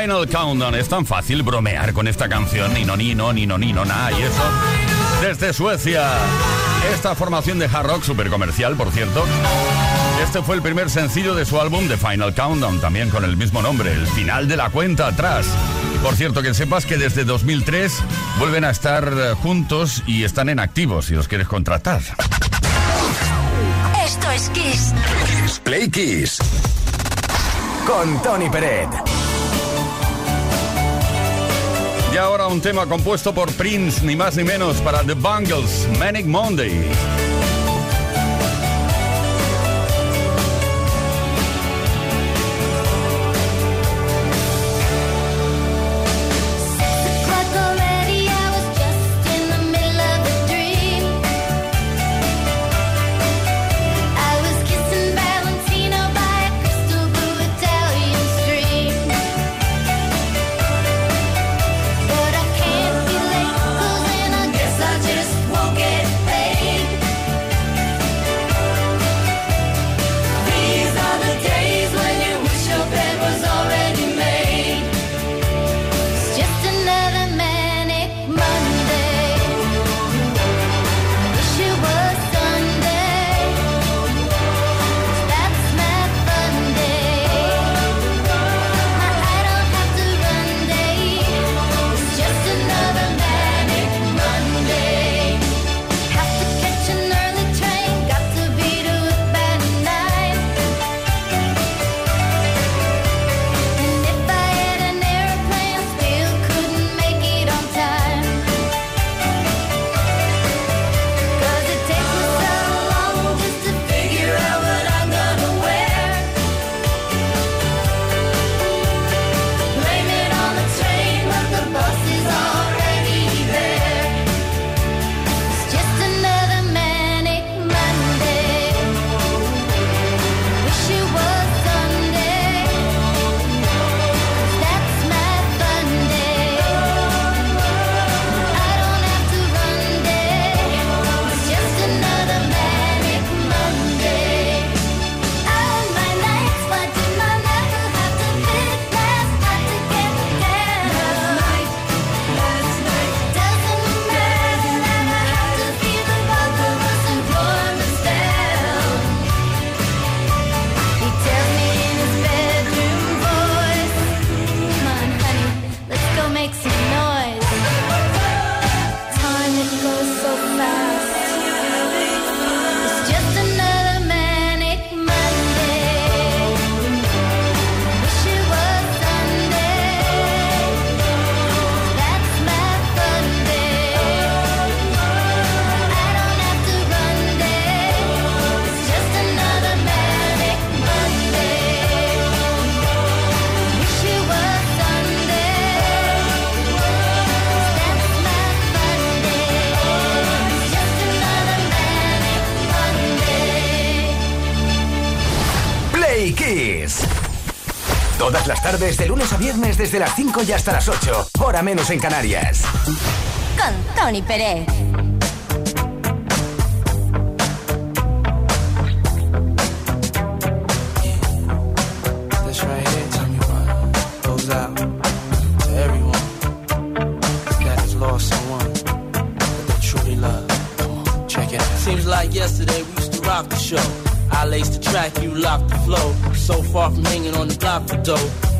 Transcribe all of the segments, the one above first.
Final Countdown. Es tan fácil bromear con esta canción. Ni no, ni no, ni no, ni no, nada. Y eso desde Suecia. Esta formación de hard rock, súper comercial, por cierto. Este fue el primer sencillo de su álbum The Final Countdown, también con el mismo nombre, el final de la cuenta atrás. Por cierto, que sepas que desde 2003 vuelven a estar juntos y están en activos si los quieres contratar. Esto es Kiss. Play Kiss. Con Tony Peret. Y ahora un tema compuesto por Prince, ni más ni menos, para The Bungles, Manic Monday. Desde las 5 y hasta las 8. Hora menos en Canarias. Con Tony Pérez. Seems like yesterday we used to rock the show. I laced the track, you locked the flow. So far from hanging on the block for dough.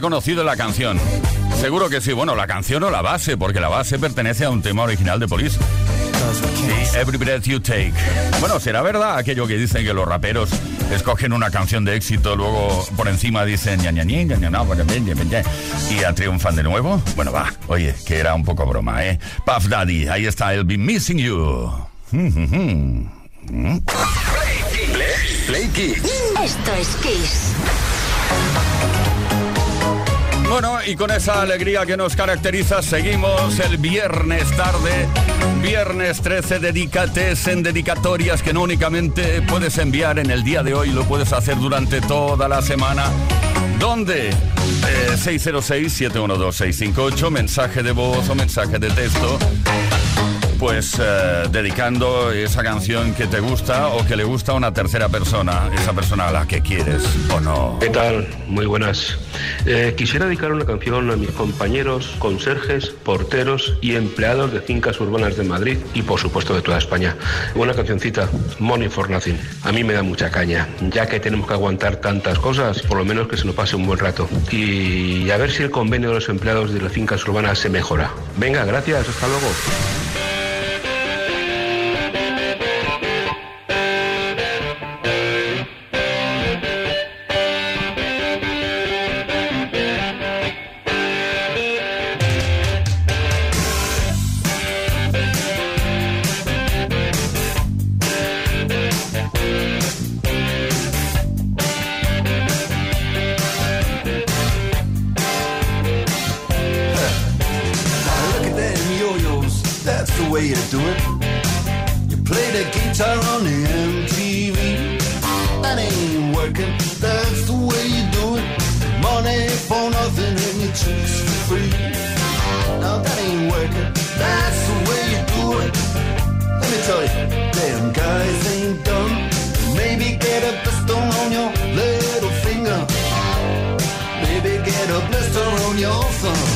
Conocido la canción? Seguro que sí. Bueno, la canción o la base, porque la base pertenece a un tema original de Police. Every Breath You Take. Bueno, ¿será verdad aquello que dicen que los raperos escogen una canción de éxito, luego por encima dicen y a triunfan de nuevo? Bueno, va, oye, que era un poco broma, ¿eh? Puff Daddy, ahí está, I'll be missing you. Play, Esto es Kiss. Bueno, y con esa alegría que nos caracteriza, seguimos el viernes tarde, viernes 13, dedicates en dedicatorias que no únicamente puedes enviar en el día de hoy, lo puedes hacer durante toda la semana. ¿Dónde? 606-712-658, eh, mensaje de voz o mensaje de texto pues eh, dedicando esa canción que te gusta o que le gusta a una tercera persona, esa persona a la que quieres o no. ¿Qué tal? Muy buenas. Eh, quisiera dedicar una canción a mis compañeros, conserjes, porteros y empleados de fincas urbanas de Madrid y por supuesto de toda España. Una cancioncita, Money for Nothing. A mí me da mucha caña, ya que tenemos que aguantar tantas cosas, por lo menos que se nos pase un buen rato. Y a ver si el convenio de los empleados de las fincas urbanas se mejora. Venga, gracias, hasta luego. that's the way you do it. You play the guitar on the MTV. That ain't working, that's the way you do it. Money for nothing and your chicks for free. Now that ain't working, that's the way you do it. Let me tell you, damn guys ain't dumb. Maybe get a pistol on your little finger. Maybe get a blister on your thumb.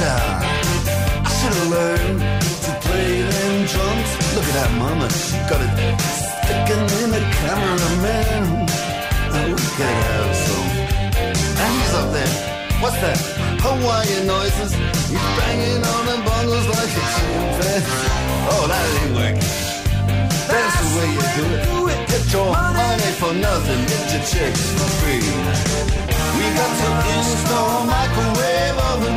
I should have learned to play them drums. Look at that mama, she got it sticking in the cameraman. Oh, we gotta have some. And he's up there. What's that? Hawaiian noises. He's banging on the bongos like a chimpanzee. Oh, that ain't working. That's the way you do it. Get your money for nothing, get your chicks for free. We got to install microwave oven,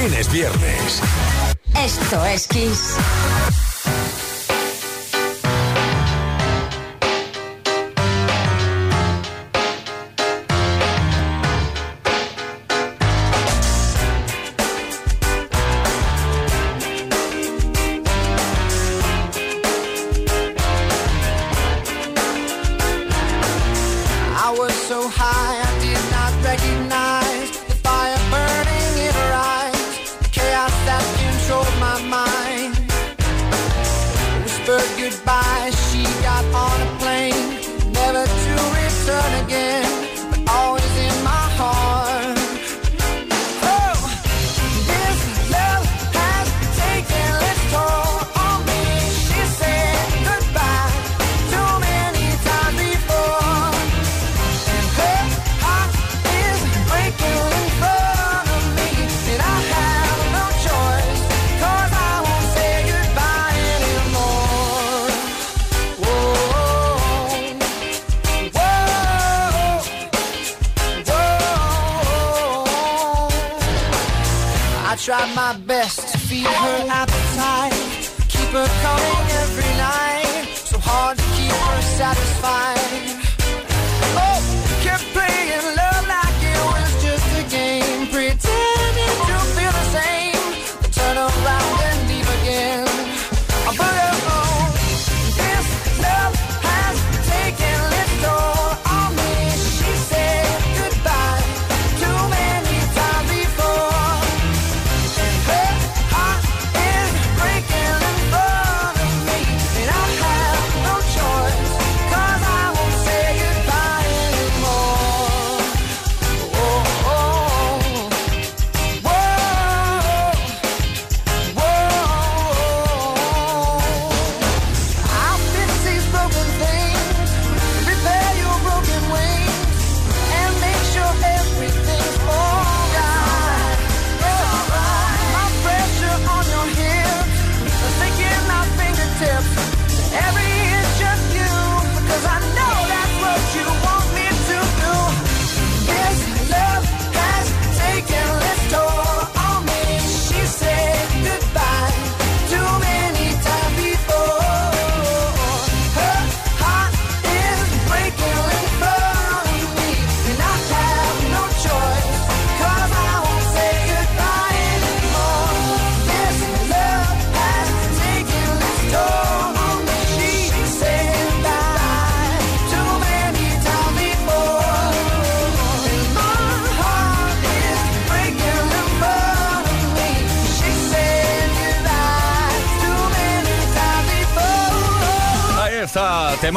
Fin es viernes. Esto es Kiss.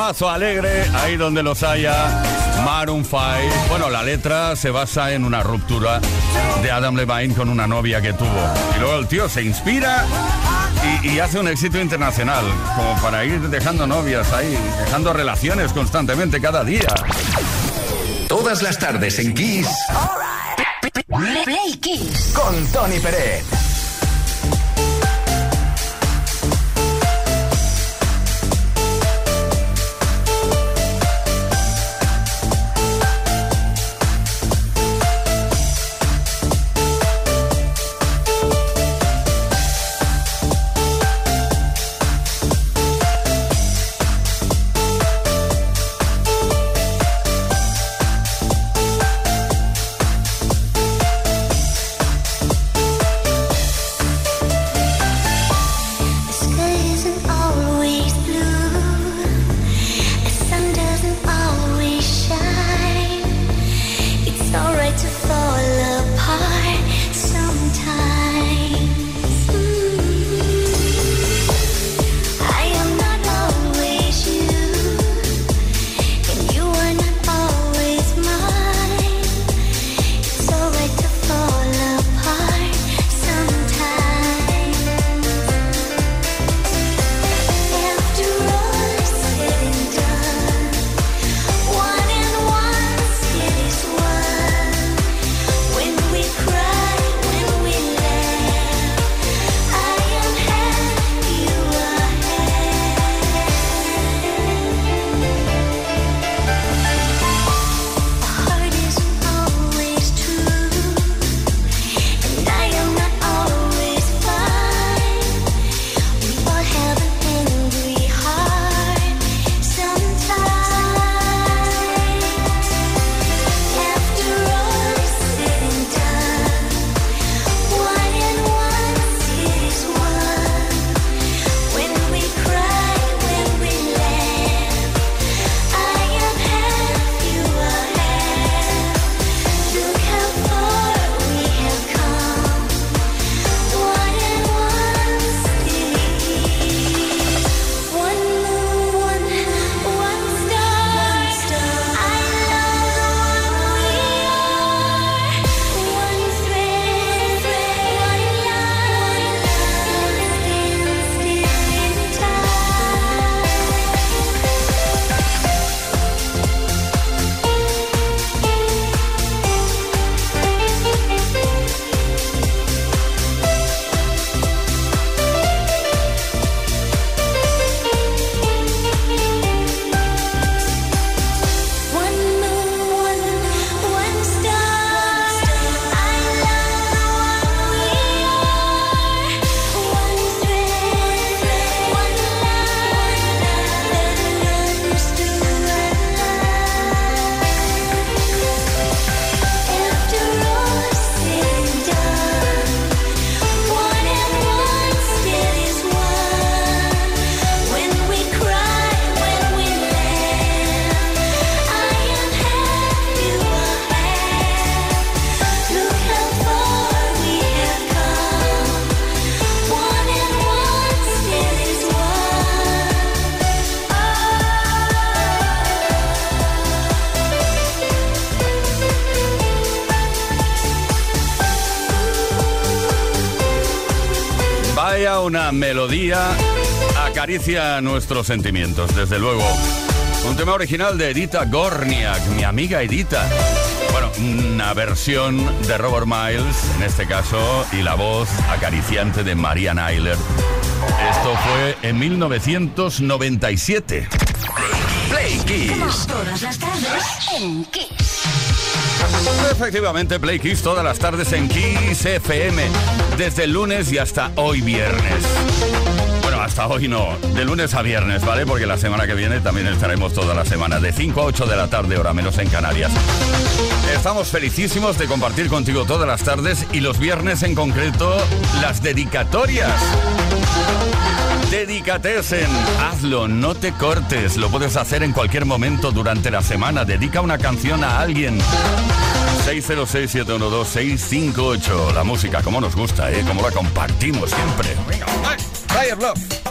Temazo alegre, ahí donde los haya. Maroon 5. Bueno, la letra se basa en una ruptura de Adam Levine con una novia que tuvo. Y luego el tío se inspira y, y hace un éxito internacional, como para ir dejando novias ahí, dejando relaciones constantemente cada día. Todas las tardes en Kiss. Play Kiss. Con Tony Pérez. Una melodía acaricia nuestros sentimientos, desde luego. Un tema original de Edita Gorniak, mi amiga Edita. Bueno, una versión de Robert Miles, en este caso, y la voz acariciante de Maria Nyler. Esto fue en 1997. Play Kiss. Todas las tardes en Kiss. Efectivamente, Play Kiss todas las tardes en Kiss FM, desde el lunes y hasta hoy viernes. Hasta hoy no, de lunes a viernes, ¿vale? Porque la semana que viene también estaremos toda la semana, de 5 a 8 de la tarde, hora menos en Canarias. Estamos felicísimos de compartir contigo todas las tardes y los viernes en concreto las dedicatorias. Dedicatesen, hazlo, no te cortes, lo puedes hacer en cualquier momento durante la semana, dedica una canción a alguien. 606-712-658, la música como nos gusta, ¿eh? Como la compartimos siempre. Venga, Fire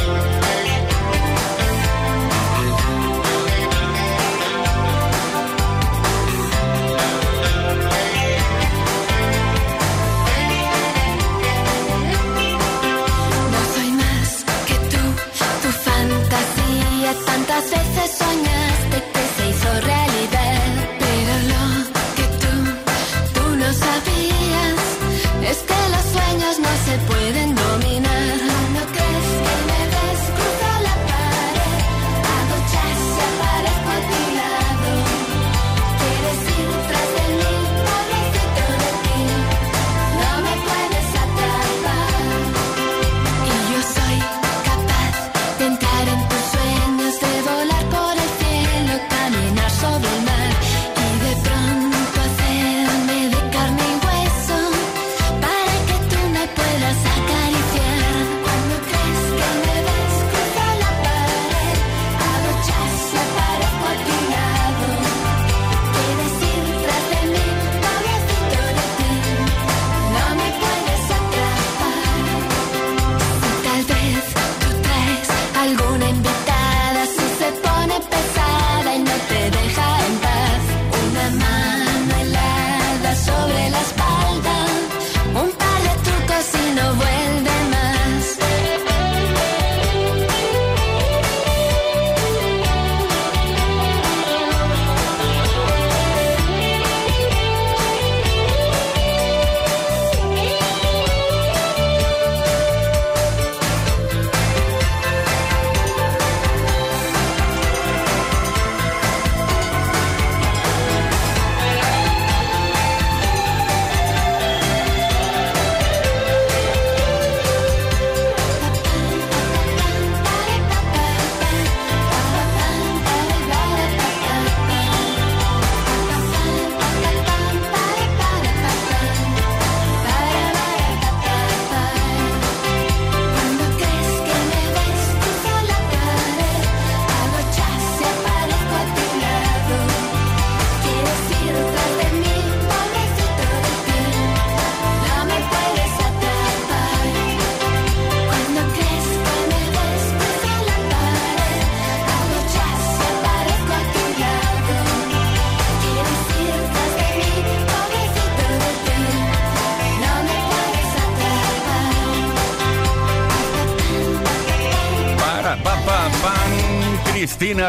Tantas veces soñaste que se hizo realidad.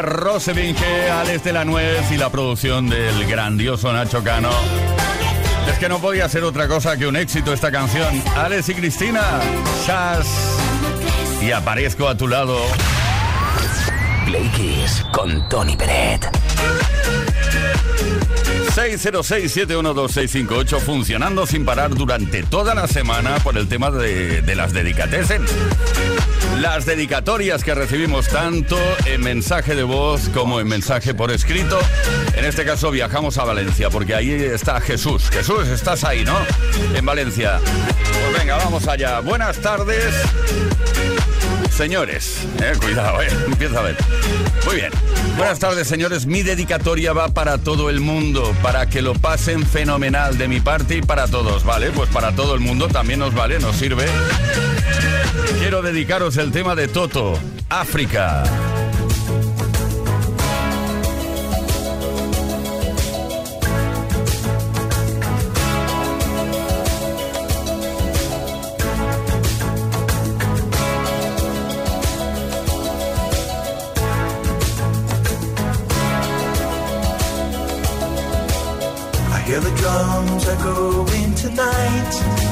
Rosevinge, Alex de la Nuez y la producción del grandioso Nacho Cano. Es que no podía ser otra cosa que un éxito esta canción. Alex y Cristina, Chas y aparezco a tu lado. Play Kiss con Tony Peret. 606-712-658 funcionando sin parar durante toda la semana por el tema de, de las dedicatessen. Las dedicatorias que recibimos tanto en mensaje de voz como en mensaje por escrito. En este caso viajamos a Valencia porque ahí está Jesús. Jesús, estás ahí, ¿no? En Valencia. Pues venga, vamos allá. Buenas tardes. Señores, eh, cuidado, eh, empieza a ver. Muy bien. Buenas tardes, señores. Mi dedicatoria va para todo el mundo, para que lo pasen fenomenal de mi parte y para todos, ¿vale? Pues para todo el mundo también nos vale, nos sirve. Quiero dedicaros el tema de Toto, África. I hear the drums echoing tonight,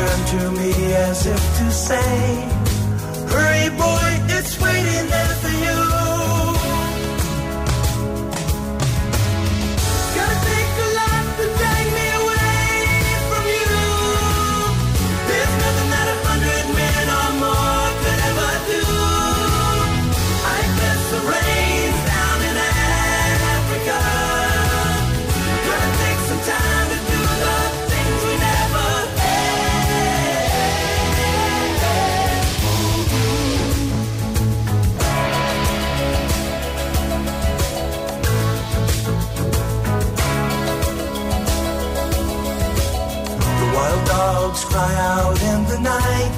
Turned to me as if to say, Hurry, boy,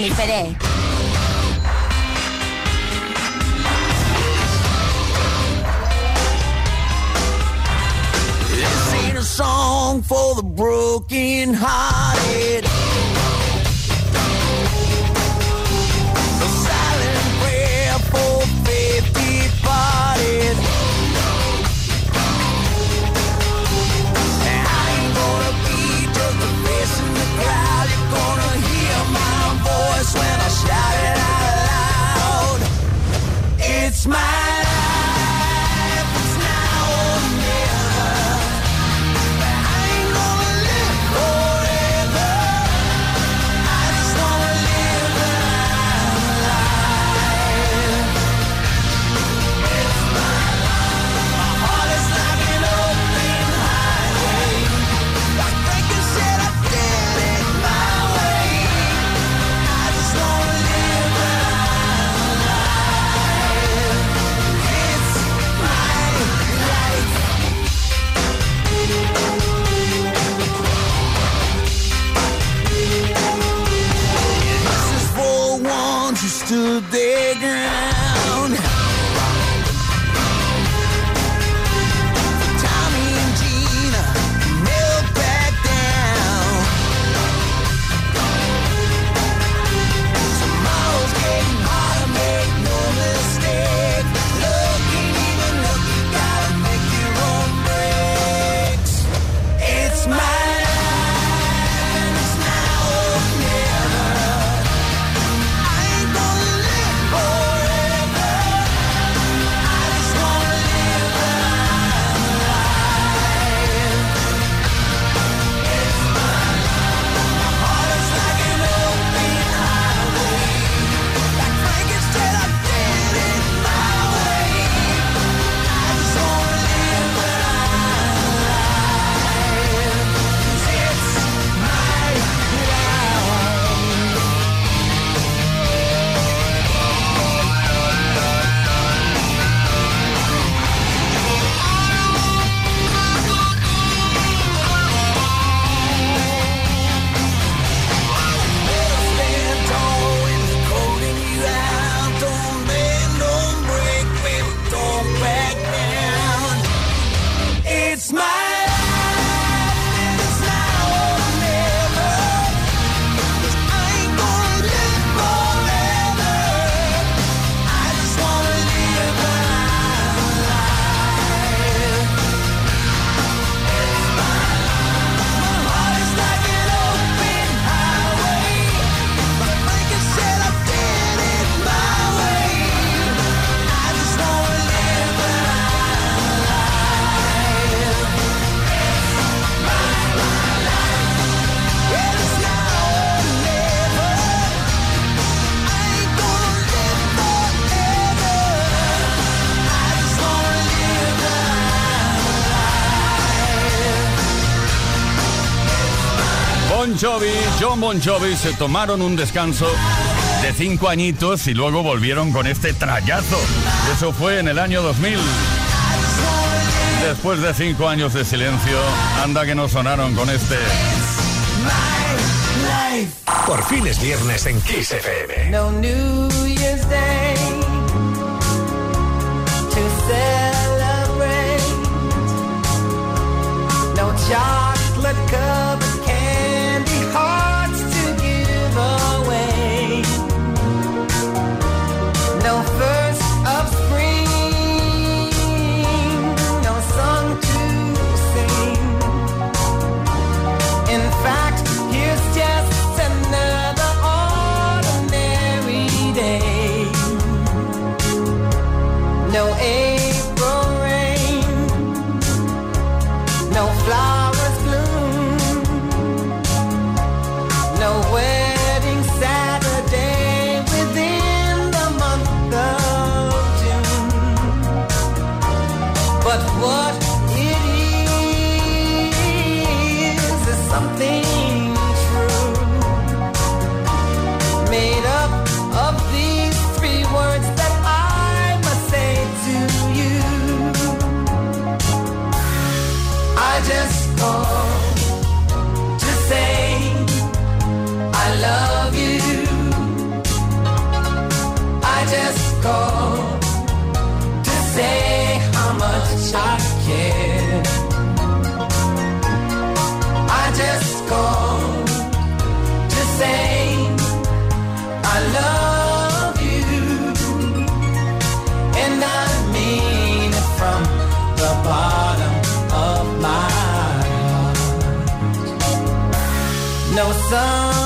Tony Pérez. This ain't a song for the broken hearted. Bon Jovi, John Bon Jovi se tomaron un descanso de cinco añitos y luego volvieron con este trayazo. Eso fue en el año 2000. Después de cinco años de silencio, anda que no sonaron con este. Por fin es viernes en Kiss FM. No New Year's Day to celebrate. No chocolate sun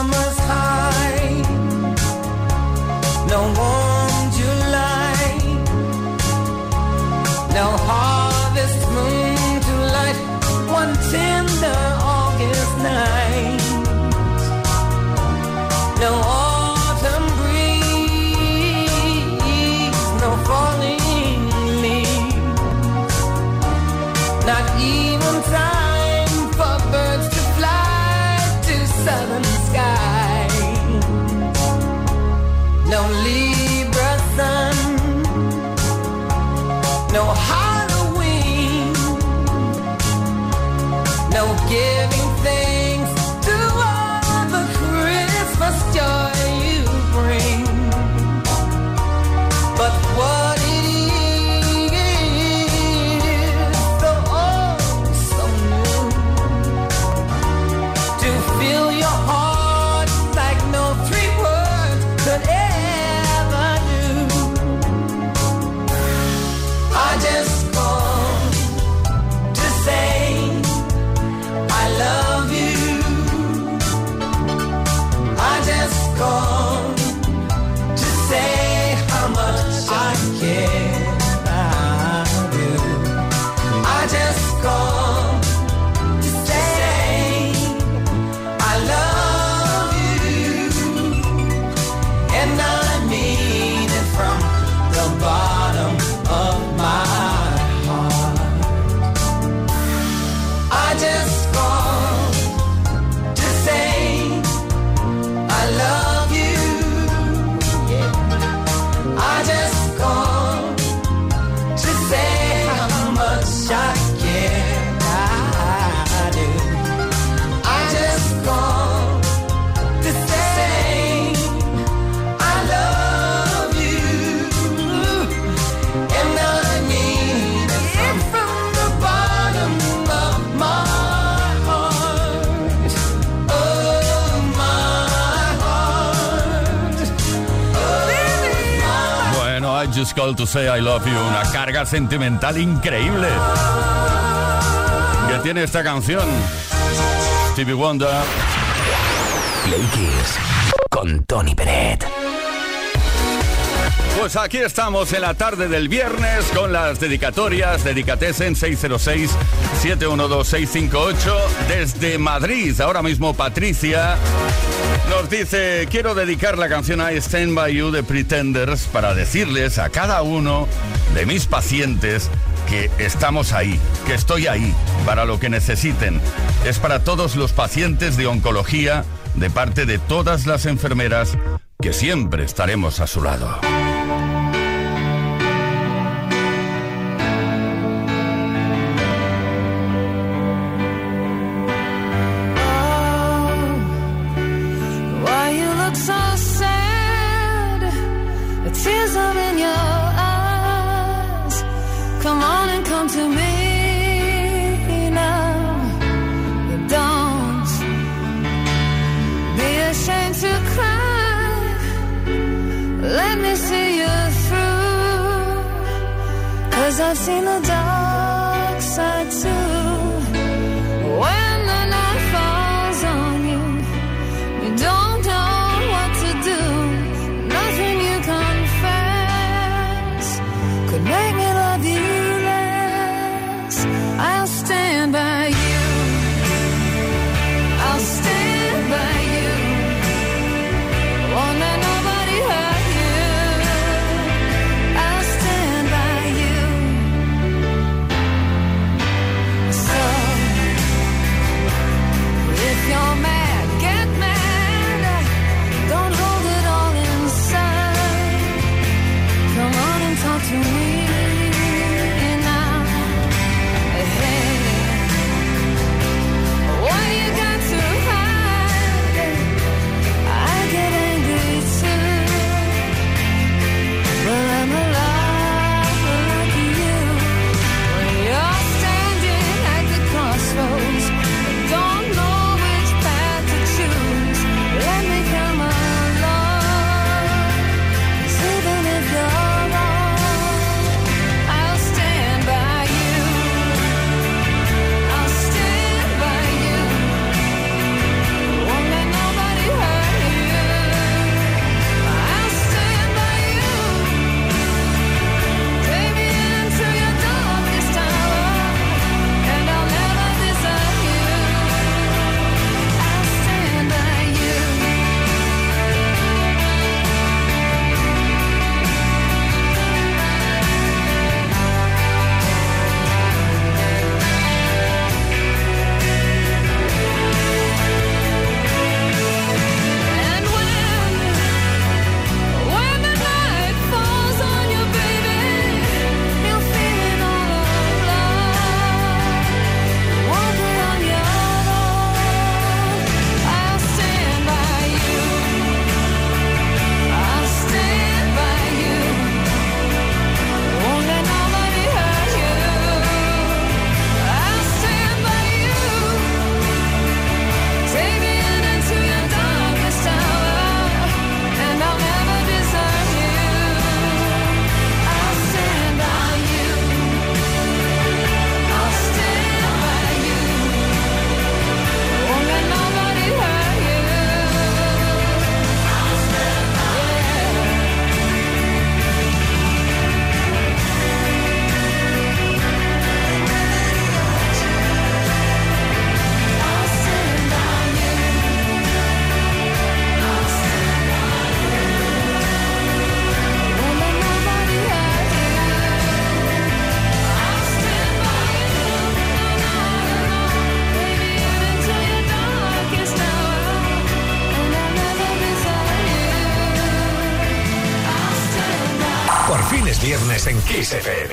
Call to Say I Love You, una carga sentimental increíble que tiene esta canción. Stevie Wonder. Play Kiss con Tony Peret. Pues aquí estamos en la tarde del viernes con las dedicatorias, dedicates en 606-712-658 desde Madrid. Ahora mismo Patricia nos dice, quiero dedicar la canción a Stand By You de Pretenders para decirles a cada uno de mis pacientes que estamos ahí, que estoy ahí para lo que necesiten. Es para todos los pacientes de oncología, de parte de todas las enfermeras, que siempre estaremos a su lado. XFM.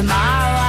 Tomorrow